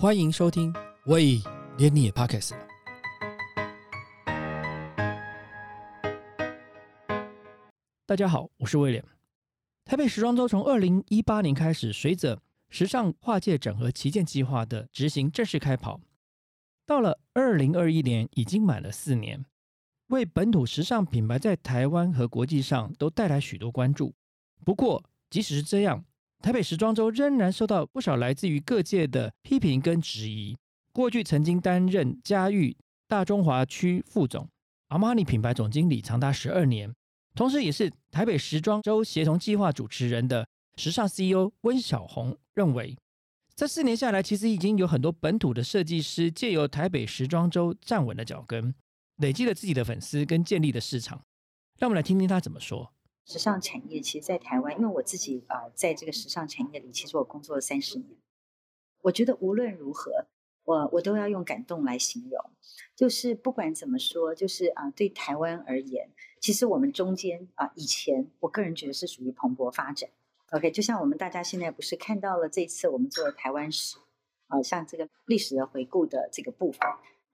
欢迎收听，喂，连你也 pocket 了。大家好，我是威廉。台北时装周从二零一八年开始，随着时尚跨界整合旗舰计划的执行正式开跑，到了二零二一年，已经满了四年，为本土时尚品牌在台湾和国际上都带来许多关注。不过，即使是这样，台北时装周仍然受到不少来自于各界的批评跟质疑。过去曾经担任嘉裕大中华区副总、阿玛尼品牌总经理长达十二年。同时，也是台北时装周协同计划主持人的时尚 CEO 温小红认为，这四年下来，其实已经有很多本土的设计师借由台北时装周站稳了脚跟，累积了自己的粉丝跟建立的市场。让我们来听听他怎么说。时尚产业其实，在台湾，因为我自己啊，在这个时尚产业里，其实我工作了三十年。我觉得无论如何。我我都要用感动来形容，就是不管怎么说，就是啊，对台湾而言，其实我们中间啊，以前我个人觉得是属于蓬勃发展。OK，就像我们大家现在不是看到了这次我们做的台湾史，啊，像这个历史的回顾的这个部分，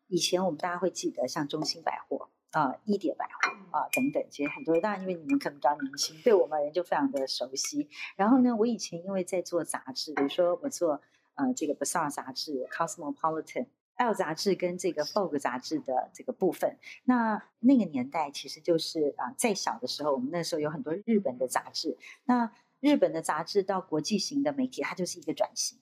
以前我们大家会记得像中兴百货啊、一点百货啊等等，其实很多人当然因为你们可能比较年轻，对我们而言就非常的熟悉。然后呢，我以前因为在做杂志，比如说我做。呃，这个《Bazaar》杂志、《Cosmopolitan》、《L》杂志跟这个《Vogue》杂志的这个部分，那那个年代其实就是啊，在小的时候，我们那时候有很多日本的杂志。那日本的杂志到国际型的媒体，它就是一个转型。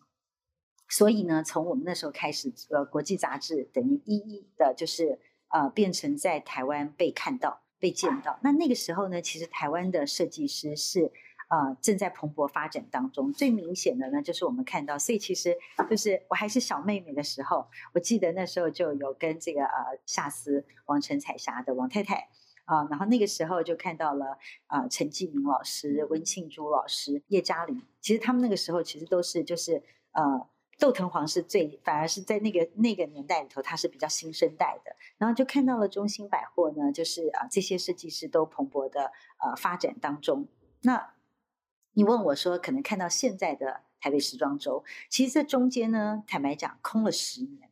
所以呢，从我们那时候开始，呃，国际杂志等于一一的，就是呃，变成在台湾被看到、被见到。那那个时候呢，其实台湾的设计师是。啊，正在蓬勃发展当中。最明显的呢，就是我们看到，所以其实就是我还是小妹妹的时候，我记得那时候就有跟这个呃夏思王陈彩霞的王太太啊，然后那个时候就看到了啊陈继明老师、温庆珠老师、叶嘉玲。其实他们那个时候其实都是就是呃窦藤黄是最，反而是在那个那个年代里头，他是比较新生代的。然后就看到了中兴百货呢，就是啊这些设计师都蓬勃的呃发展当中。那你问我说，可能看到现在的台北时装周，其实这中间呢，坦白讲，空了十年。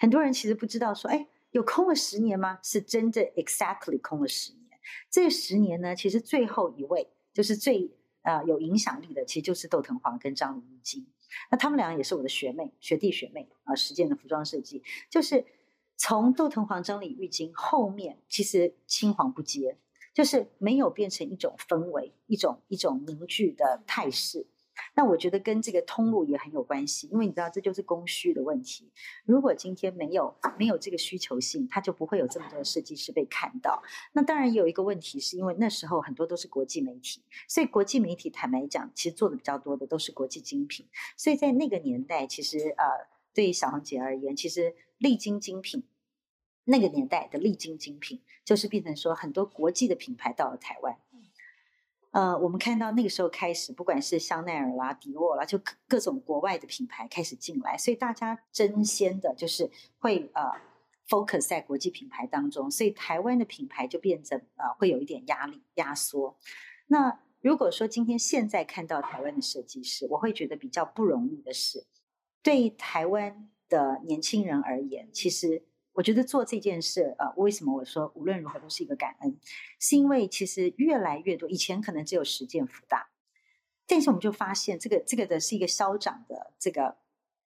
很多人其实不知道说，哎，有空了十年吗？是真的 exactly 空了十年。这十年呢，其实最后一位就是最呃有影响力的，其实就是窦藤黄跟张丽玉晶。那他们两个也是我的学妹、学弟、学妹啊，实践的服装设计，就是从杜藤黄、真理浴巾后面，其实青黄不接。就是没有变成一种氛围，一种一种凝聚的态势。那我觉得跟这个通路也很有关系，因为你知道这就是供需的问题。如果今天没有没有这个需求性，它就不会有这么多的设计师被看到。那当然也有一个问题，是因为那时候很多都是国际媒体，所以国际媒体坦白讲，其实做的比较多的都是国际精品。所以在那个年代，其实呃，对于小红姐而言，其实历经精品。那个年代的历经精品，就是变成说很多国际的品牌到了台湾。呃，我们看到那个时候开始，不管是香奈儿啦、迪奥啦，就各种国外的品牌开始进来，所以大家争先的就是会呃 focus 在国际品牌当中，所以台湾的品牌就变成呃会有一点压力压缩。那如果说今天现在看到台湾的设计师，我会觉得比较不容易的是，对台湾的年轻人而言，其实。我觉得做这件事，呃，为什么我说无论如何都是一个感恩？是因为其实越来越多，以前可能只有十件福大，但是我们就发现这个这个的是一个消长的这个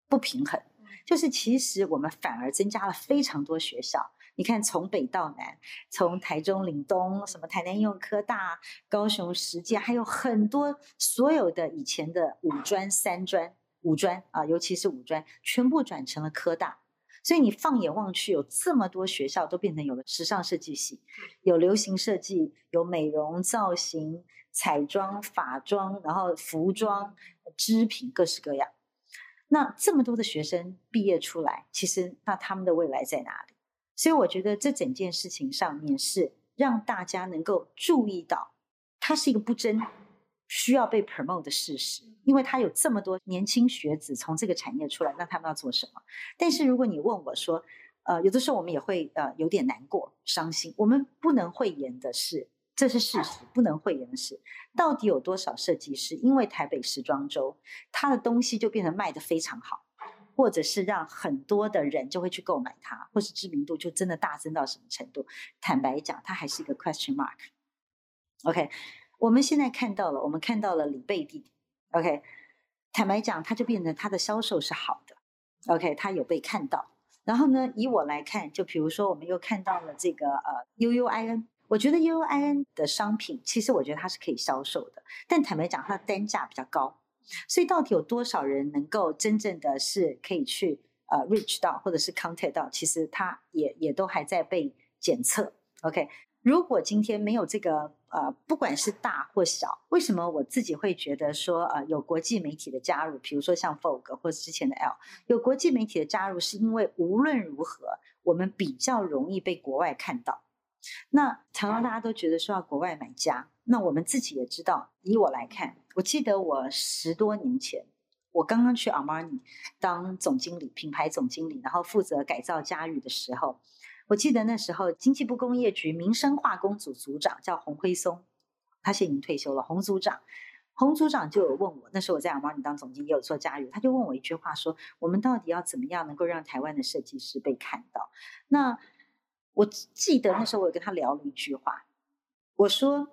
不平衡，就是其实我们反而增加了非常多学校。你看，从北到南，从台中岭东，什么台南应用科大、高雄实践，还有很多所有的以前的五专、三专、五专啊，尤其是五专，全部转成了科大。所以你放眼望去，有这么多学校都变成有了时尚设计系，有流行设计，有美容造型、彩妆、法妆，然后服装、织品，各式各样。那这么多的学生毕业出来，其实那他们的未来在哪里？所以我觉得这整件事情上面是让大家能够注意到，它是一个不争。需要被 promote 的事实，因为他有这么多年轻学子从这个产业出来，那他们要做什么？但是如果你问我说，呃，有的时候我们也会呃有点难过、伤心。我们不能讳言的是，这是事实，不能讳言的是，到底有多少设计师因为台北时装周，他的东西就变成卖的非常好，或者是让很多的人就会去购买它，或是知名度就真的大增到什么程度？坦白讲，它还是一个 question mark。OK，我们现在看到了，我们看到了李贝蒂。OK，坦白讲，它就变成它的销售是好的。OK，它有被看到。然后呢，以我来看，就比如说，我们又看到了这个呃 UUIN，我觉得 UUIN 的商品，其实我觉得它是可以销售的，但坦白讲，它的单价比较高。所以到底有多少人能够真正的是可以去呃 reach 到，或者是 contact 到，其实它也也都还在被检测。OK。如果今天没有这个呃，不管是大或小，为什么我自己会觉得说呃，有国际媒体的加入，比如说像 Vogue 或者之前的 L，有国际媒体的加入，是因为无论如何，我们比较容易被国外看到。那常常大家都觉得说要国外买家，那我们自己也知道，以我来看，我记得我十多年前，我刚刚去 Armani 当总经理，品牌总经理，然后负责改造家语的时候。我记得那时候，经济部工业局民生化工组组长叫洪辉松，他现在已经退休了。洪组长，洪组长就有问我，那时候我在阿玛尼当总经理，也有做加入，他就问我一句话说：“我们到底要怎么样能够让台湾的设计师被看到？”那我记得那时候我有跟他聊了一句话，我说：“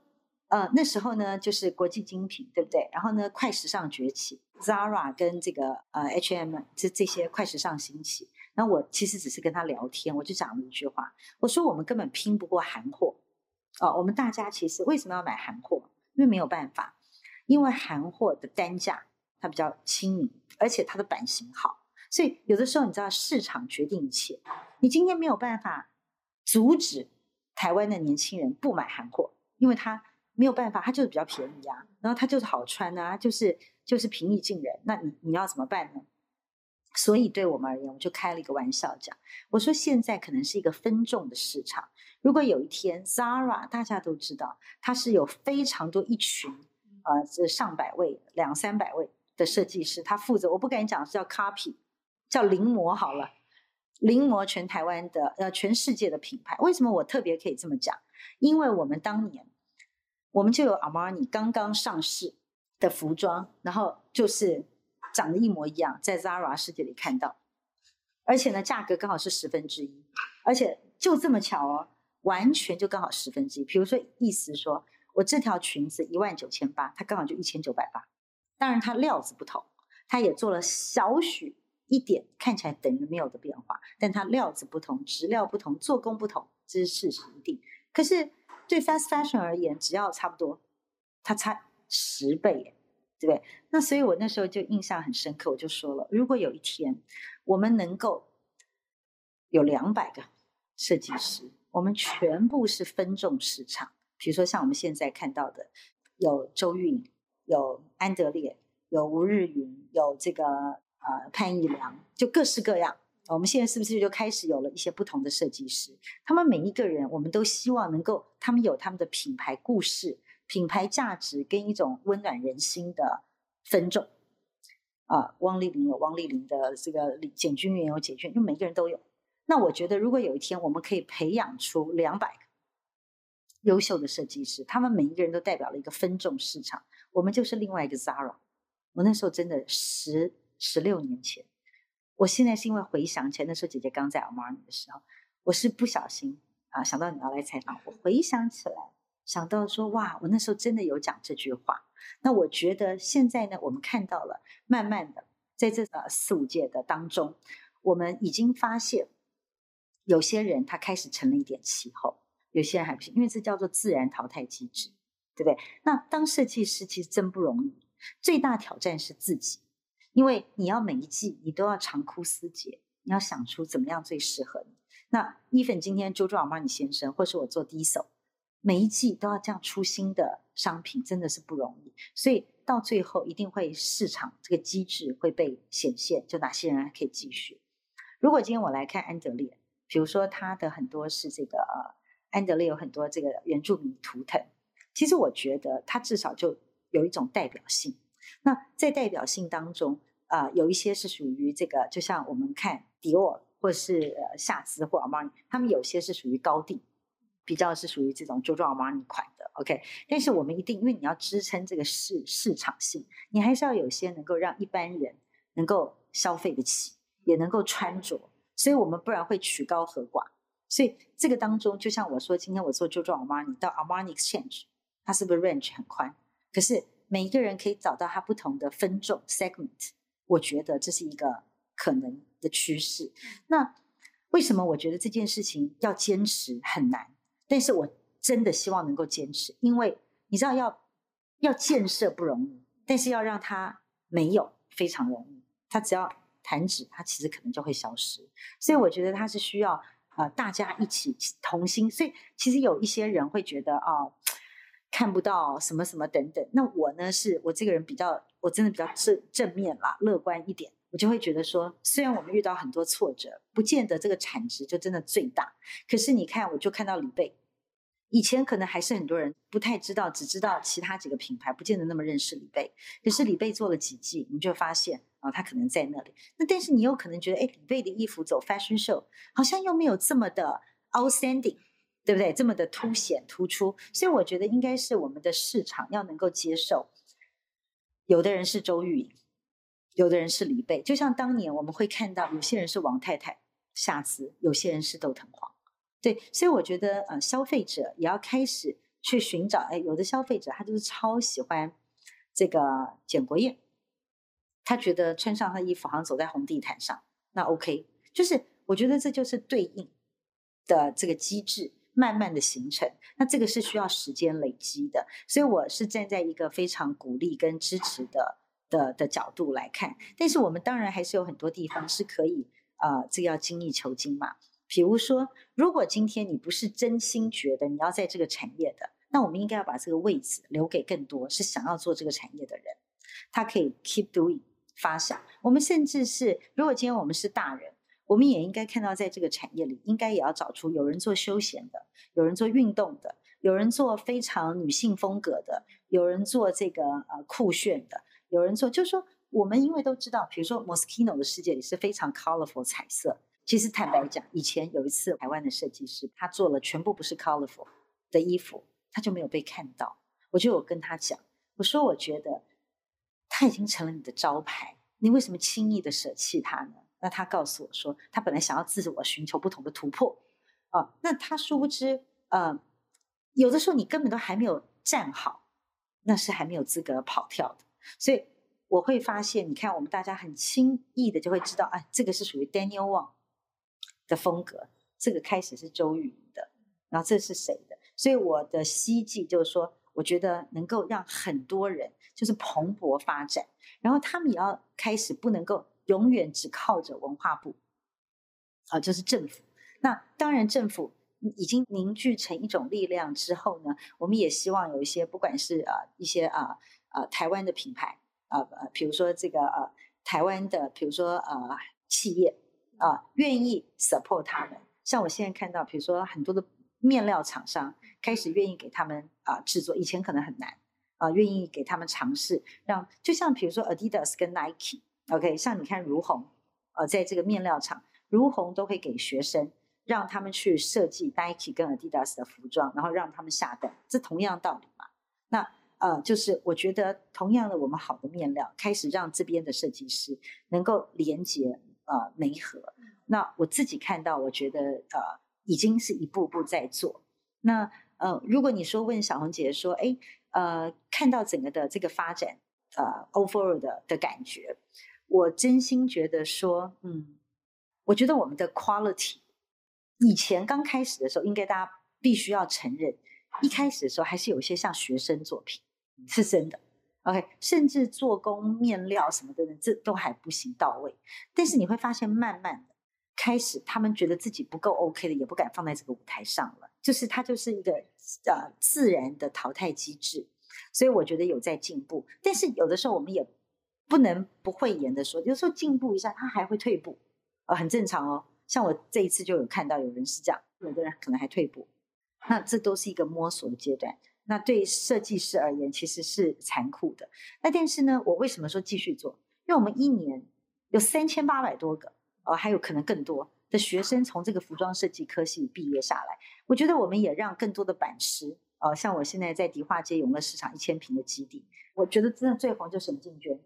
呃，那时候呢，就是国际精品，对不对？然后呢，快时尚崛起，Zara 跟这个呃 H&M 这这些快时尚兴起。”那我其实只是跟他聊天，我就讲了一句话，我说我们根本拼不过韩货，哦，我们大家其实为什么要买韩货？因为没有办法，因为韩货的单价它比较亲民，而且它的版型好，所以有的时候你知道市场决定一切，你今天没有办法阻止台湾的年轻人不买韩货，因为他没有办法，他就是比较便宜啊，然后他就是好穿啊，就是就是平易近人，那你你要怎么办呢？所以对我们而言，我就开了一个玩笑讲，我说现在可能是一个分众的市场。如果有一天 Zara 大家都知道，它是有非常多一群，呃，这上百位、两三百位的设计师，他负责，我不敢讲是叫 copy，叫临摹好了，临摹全台湾的呃全世界的品牌。为什么我特别可以这么讲？因为我们当年我们就有 Armani 刚刚上市的服装，然后就是。长得一模一样，在 Zara 世界里看到，而且呢，价格刚好是十分之一，而且就这么巧哦，完全就刚好十分之一。比如说，意思说我这条裙子一万九千八，它刚好就一千九百八。当然，它料子不同，它也做了少许一点看起来等于没有的变化，但它料子不同，质料不同，做工不同，这是事实一定。可是对 fast fashion 而言，只要差不多，它差十倍耶。对不对？那所以我那时候就印象很深刻，我就说了，如果有一天我们能够有两百个设计师，我们全部是分众市场，比如说像我们现在看到的，有周韵，有安德烈，有吴日云，有这个呃潘义良，就各式各样。我们现在是不是就开始有了一些不同的设计师？他们每一个人，我们都希望能够，他们有他们的品牌故事。品牌价值跟一种温暖人心的分众啊，汪丽玲有汪丽玲的这个简君元有简君，就每个人都有。那我觉得，如果有一天我们可以培养出两百个优秀的设计师，他们每一个人都代表了一个分众市场，我们就是另外一个 Zara。我那时候真的十十六年前，我现在是因为回想起来，那时候姐姐刚在 Armani 的时候，我是不小心啊想到你要来采访，我回想起来。想到说哇，我那时候真的有讲这句话。那我觉得现在呢，我们看到了，慢慢的在这呃四五届的当中，我们已经发现有些人他开始成了一点气候，有些人还不行，因为这叫做自然淘汰机制，对不对？那当设计师其实真不容易，最大挑战是自己，因为你要每一季你都要长枯思竭，你要想出怎么样最适合你。那伊粉今天周周尔玛尼先生，或是我做第一手。每一季都要这样出新的商品，真的是不容易。所以到最后一定会市场这个机制会被显现，就哪些人还可以继续。如果今天我来看安德烈，比如说他的很多是这个呃，安德烈有很多这个原住民图腾，其实我觉得他至少就有一种代表性。那在代表性当中啊，有一些是属于这个，就像我们看迪奥或是呃夏姿或阿玛尼，他们有些是属于高定。比较是属于这种 JoJo Armani 款的，OK，但是我们一定，因为你要支撑这个市市场性，你还是要有些能够让一般人能够消费得起，也能够穿着，所以我们不然会曲高和寡。所以这个当中，就像我说，今天我做 JoJo Armani 到 Armani Exchange，它是不是 range 很宽？可是每一个人可以找到他不同的分众 segment，我觉得这是一个可能的趋势。那为什么我觉得这件事情要坚持很难？但是我真的希望能够坚持，因为你知道要要建设不容易，但是要让它没有非常容易。它只要弹指，它其实可能就会消失。所以我觉得它是需要。呃，大家一起同心，所以其实有一些人会觉得啊，看不到什么什么等等。那我呢，是我这个人比较，我真的比较正正面啦，乐观一点，我就会觉得说，虽然我们遇到很多挫折，不见得这个产值就真的最大。可是你看，我就看到李贝。以前可能还是很多人不太知道，只知道其他几个品牌，不见得那么认识李贝。可是李贝做了几季，你就发现啊，他可能在那里。那但是你有可能觉得，哎，李贝的衣服走 fashion show，好像又没有这么的 outstanding，对不对？这么的凸显突出。所以我觉得应该是我们的市场要能够接受，有的人是周玉莹，有的人是李贝。就像当年我们会看到，有些人是王太太夏姿，有些人是窦藤黄。对，所以我觉得，呃，消费者也要开始去寻找。哎，有的消费者他就是超喜欢这个简国燕，他觉得穿上他衣服好像走在红地毯上。那 OK，就是我觉得这就是对应的这个机制慢慢的形成。那这个是需要时间累积的，所以我是站在一个非常鼓励跟支持的的的角度来看。但是我们当然还是有很多地方是可以，呃，这个要精益求精嘛。比如说，如果今天你不是真心觉得你要在这个产业的，那我们应该要把这个位置留给更多是想要做这个产业的人，他可以 keep doing 发想。我们甚至是，如果今天我们是大人，我们也应该看到，在这个产业里，应该也要找出有人做休闲的，有人做运动的，有人做非常女性风格的，有人做这个呃酷炫的，有人做，就是说，我们因为都知道，比如说 Moschino 的世界里是非常 colorful 彩色。其实坦白讲，以前有一次台湾的设计师，他做了全部不是 colorful 的衣服，他就没有被看到。我就有跟他讲，我说我觉得他已经成了你的招牌，你为什么轻易的舍弃他呢？那他告诉我说，他本来想要自我寻求不同的突破啊。那他殊不知，呃，有的时候你根本都还没有站好，那是还没有资格跑跳的。所以我会发现，你看我们大家很轻易的就会知道，哎，这个是属于 Daniel Wang。的风格，这个开始是周瑜的，然后这是谁的？所以我的希冀就是说，我觉得能够让很多人就是蓬勃发展，然后他们也要开始不能够永远只靠着文化部，啊，就是政府。那当然，政府已经凝聚成一种力量之后呢，我们也希望有一些不管是啊一些啊啊台湾的品牌啊呃，比如说这个呃台湾的，比如说呃企业。啊，愿意 support 他们，像我现在看到，比如说很多的面料厂商开始愿意给他们啊制作，以前可能很难啊，愿意给他们尝试，让就像比如说 Adidas 跟 Nike，OK，像你看如虹，呃，在这个面料厂，如虹都会给学生让他们去设计 Nike 跟 Adidas 的服装，然后让他们下单，这同样道理嘛。那呃，就是我觉得同样的，我们好的面料开始让这边的设计师能够连接。呃，媒合。那我自己看到，我觉得呃，已经是一步步在做。那呃，如果你说问小红姐说，哎，呃，看到整个的这个发展，呃，overall 的的感觉，我真心觉得说，嗯，我觉得我们的 quality，以前刚开始的时候，应该大家必须要承认，一开始的时候还是有一些像学生作品，是真的。OK，甚至做工、面料什么的，这都还不行到位。但是你会发现，慢慢的开始，他们觉得自己不够 OK 的，也不敢放在这个舞台上了。就是它就是一个呃自然的淘汰机制。所以我觉得有在进步。但是有的时候我们也不能不讳言的说，有时候进步一下，他还会退步，呃，很正常哦。像我这一次就有看到有人是这样，有的人可能还退步。那这都是一个摸索的阶段。那对设计师而言，其实是残酷的。那但是呢，我为什么说继续做？因为我们一年有三千八百多个，呃，还有可能更多的学生从这个服装设计科系毕业下来。我觉得我们也让更多的版师，呃，像我现在在迪化街永乐市场一千平的基地，我觉得真的最红就沈静娟。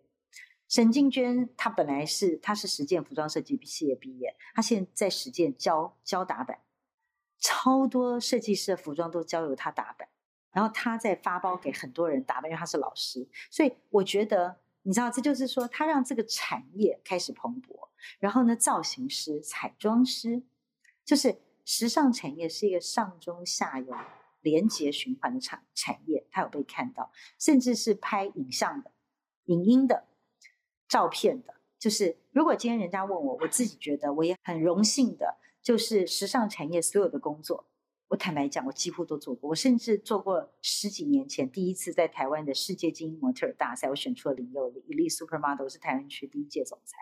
沈静娟她本来是她是实践服装设计系业毕业，她现在在实践教教打版，超多设计师的服装都交由她打版，然后他在发包给很多人打扮，因为他是老师，所以我觉得你知道，这就是说他让这个产业开始蓬勃。然后呢，造型师、彩妆师，就是时尚产业是一个上中下游连接循环的产产业，它有被看到，甚至是拍影像的、影音的、照片的。就是如果今天人家问我，我自己觉得我也很荣幸的，就是时尚产业所有的工作，我坦白讲，我几乎都做过。我甚至做过十几年前第一次在台湾的世界精英模特大赛，我选出了林佑丽，Elite Supermodel，是台湾区第一届总裁。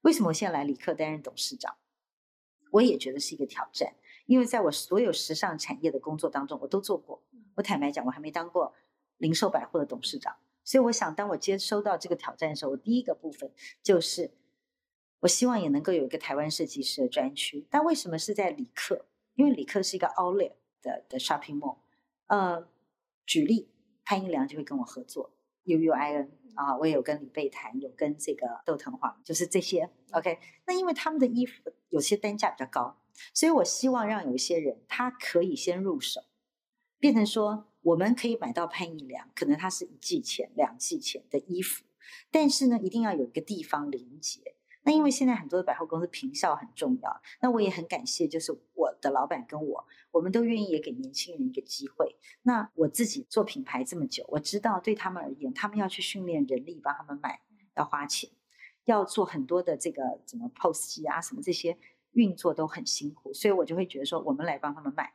为什么我现在来李克担任董事长？我也觉得是一个挑战，因为在我所有时尚产业的工作当中，我都做过。我坦白讲，我还没当过零售百货的董事长，所以我想，当我接收到这个挑战的时候，我第一个部分就是，我希望也能够有一个台湾设计师的专区。但为什么是在李克？因为李克是一个 Outlet 的的 Shopping Mall。呃，举例，潘一良就会跟我合作，U U I N。啊，我也有跟李贝谈，有跟这个窦藤华，就是这些。OK，那因为他们的衣服有些单价比较高，所以我希望让有一些人他可以先入手，变成说我们可以买到潘一良，可能他是一季前、两季前的衣服，但是呢，一定要有一个地方连接。那因为现在很多的百货公司平效很重要，那我也很感谢，就是我的老板跟我，我们都愿意也给年轻人一个机会。那我自己做品牌这么久，我知道对他们而言，他们要去训练人力帮他们买，要花钱，要做很多的这个什么 POS 机啊什么这些运作都很辛苦，所以我就会觉得说，我们来帮他们卖，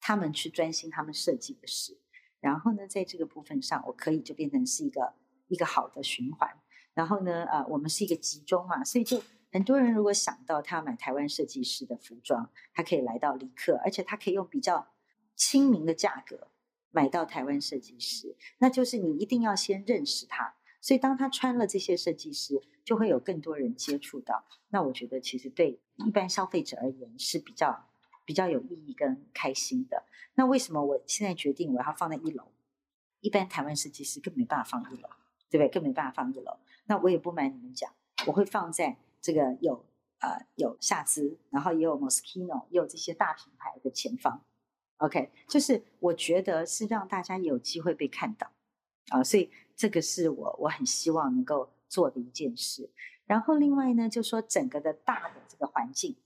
他们去专心他们设计的事，然后呢，在这个部分上，我可以就变成是一个一个好的循环。然后呢，呃，我们是一个集中嘛，所以就很多人如果想到他要买台湾设计师的服装，他可以来到李克，而且他可以用比较亲民的价格买到台湾设计师，那就是你一定要先认识他，所以当他穿了这些设计师，就会有更多人接触到。那我觉得其实对一般消费者而言是比较比较有意义跟开心的。那为什么我现在决定我要放在一楼？一般台湾设计师更没办法放一楼，对不对？更没办法放一楼。那我也不瞒你们讲，我会放在这个有呃有夏姿，然后也有 Moschino，也有这些大品牌的前方。OK，就是我觉得是让大家有机会被看到啊，所以这个是我我很希望能够做的一件事。然后另外呢，就说整个的大的这个环境，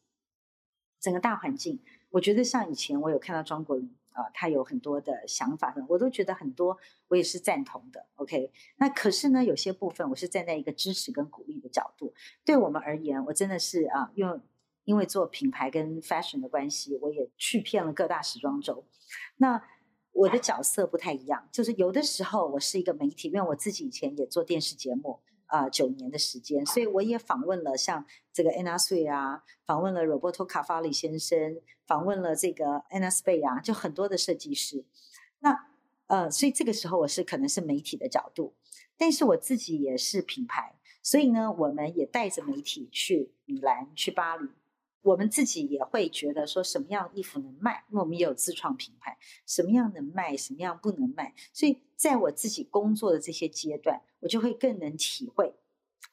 整个大环境，我觉得像以前我有看到庄国林。啊，他有很多的想法的，我都觉得很多，我也是赞同的。OK，那可是呢，有些部分我是站在一个支持跟鼓励的角度。对我们而言，我真的是啊，因为因为做品牌跟 fashion 的关系，我也去遍了各大时装周。那我的角色不太一样，就是有的时候我是一个媒体，因为我自己以前也做电视节目。啊，九年的时间，所以我也访问了像这个 Anna Sui 啊，访问了 Roberto Cavalli 先生，访问了这个 Anna Spay 啊，就很多的设计师。那呃，所以这个时候我是可能是媒体的角度，但是我自己也是品牌，所以呢，我们也带着媒体去米兰、去巴黎。我们自己也会觉得说什么样衣服能卖，因为我们也有自创品牌，什么样能卖，什么样不能卖。所以在我自己工作的这些阶段，我就会更能体会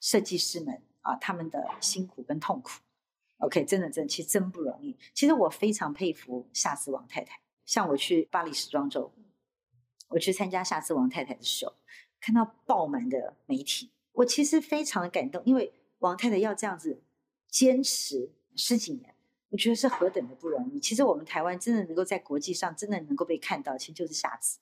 设计师们啊他们的辛苦跟痛苦。OK，真的真的其实真不容易。其实我非常佩服夏姿王太太。像我去巴黎时装周，我去参加夏姿王太太的时候，看到爆满的媒体，我其实非常的感动，因为王太太要这样子坚持。十几年，我觉得是何等的不容易。其实我们台湾真的能够在国际上真的能够被看到，其实就是夏子，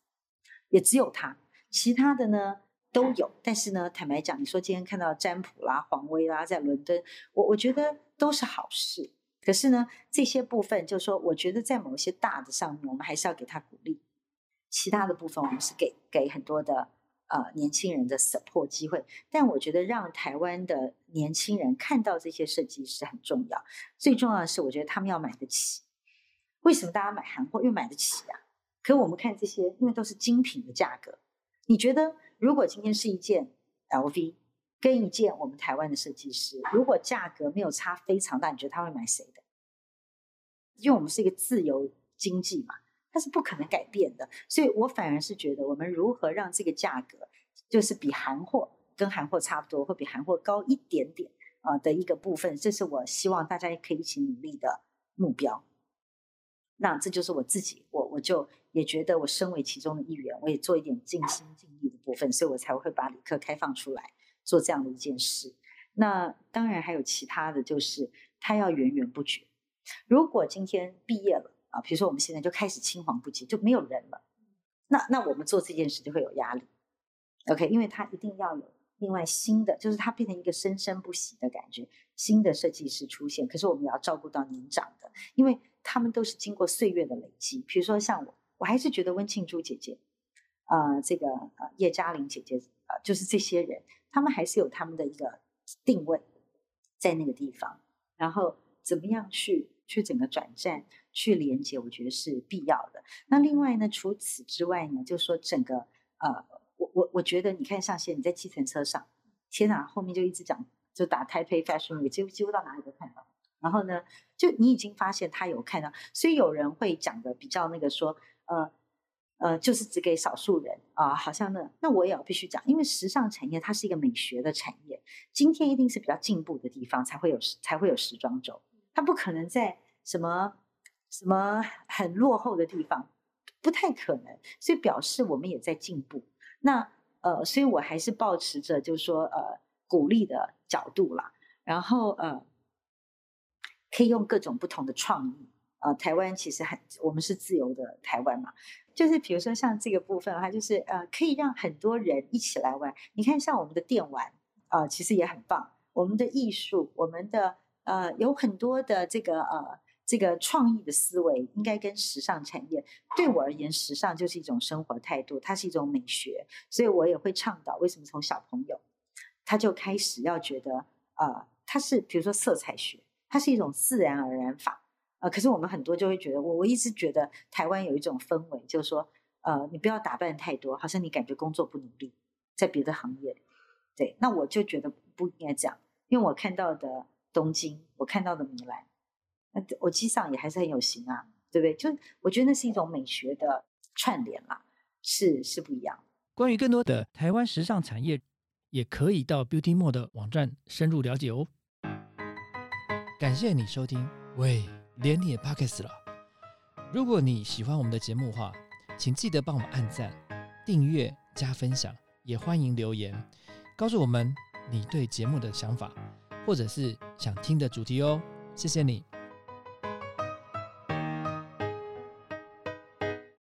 也只有他。其他的呢都有，但是呢，坦白讲，你说今天看到占卜啦、黄威啦，在伦敦，我我觉得都是好事。可是呢，这些部分就是说，我觉得在某些大的上面，我们还是要给他鼓励。其他的部分，我们是给给很多的。呃，年轻人的 support 机会，但我觉得让台湾的年轻人看到这些设计师很重要。最重要的是，我觉得他们要买得起。为什么大家买韩货？又买得起啊。可我们看这些，因为都是精品的价格。你觉得，如果今天是一件 LV 跟一件我们台湾的设计师，如果价格没有差非常大，你觉得他会买谁的？因为我们是一个自由经济嘛。它是不可能改变的，所以我反而是觉得，我们如何让这个价格就是比韩货跟韩货差不多，会比韩货高一点点啊的一个部分，这是我希望大家也可以一起努力的目标。那这就是我自己，我我就也觉得我身为其中的一员，我也做一点尽心尽力的部分，所以我才会把理科开放出来做这样的一件事。那当然还有其他的就是它要源源不绝。如果今天毕业了比如说我们现在就开始青黄不接，就没有人了，那那我们做这件事就会有压力。OK，因为它一定要有另外新的，就是它变成一个生生不息的感觉，新的设计师出现。可是我们也要照顾到年长的，因为。他们都是经过岁月的累积，比如说像我，我还是觉得温庆珠姐姐，呃，这个呃叶嘉玲姐姐，呃，就是这些人，他们还是有他们的一个定位在那个地方，然后怎么样去去整个转战去连接，我觉得是必要的。那另外呢，除此之外呢，就说整个呃，我我我觉得你看像现在你在计程车上，天哪，后面就一直讲就打 Type Fashion 几乎几乎到哪里都看到。然后呢，就你已经发现他有看到，所以有人会讲的比较那个说，呃呃，就是只给少数人啊，好像那那我也要必须讲，因为时尚产业它是一个美学的产业，今天一定是比较进步的地方才会有才会有时装周，它不可能在什么什么很落后的地方，不太可能，所以表示我们也在进步。那呃，所以我还是保持着就是说呃鼓励的角度啦，然后呃。可以用各种不同的创意，呃，台湾其实很，我们是自由的台湾嘛，就是比如说像这个部分的话，就是呃，可以让很多人一起来玩。你看，像我们的电玩，啊，其实也很棒。我们的艺术，我们的呃，有很多的这个呃，这个创意的思维，应该跟时尚产业。对我而言，时尚就是一种生活态度，它是一种美学，所以我也会倡导。为什么从小朋友他就开始要觉得，呃，他是比如说色彩学。它是一种自然而然法，呃，可是我们很多就会觉得，我我一直觉得台湾有一种氛围，就是说，呃，你不要打扮太多，好像你感觉工作不努力，在别的行业，对，那我就觉得不应该这样，因为我看到的东京，我看到的米兰，那我机上也还是很有型啊，对不对？就我觉得那是一种美学的串联啦，是是不一样。关于更多的台湾时尚产业，也可以到 Beauty More 的网站深入了解哦。感谢你收听，喂，连你也 Pockets 了。如果你喜欢我们的节目的话，请记得帮我们按赞、订阅、加分享，也欢迎留言告诉我们你对节目的想法，或者是想听的主题哦。谢谢你。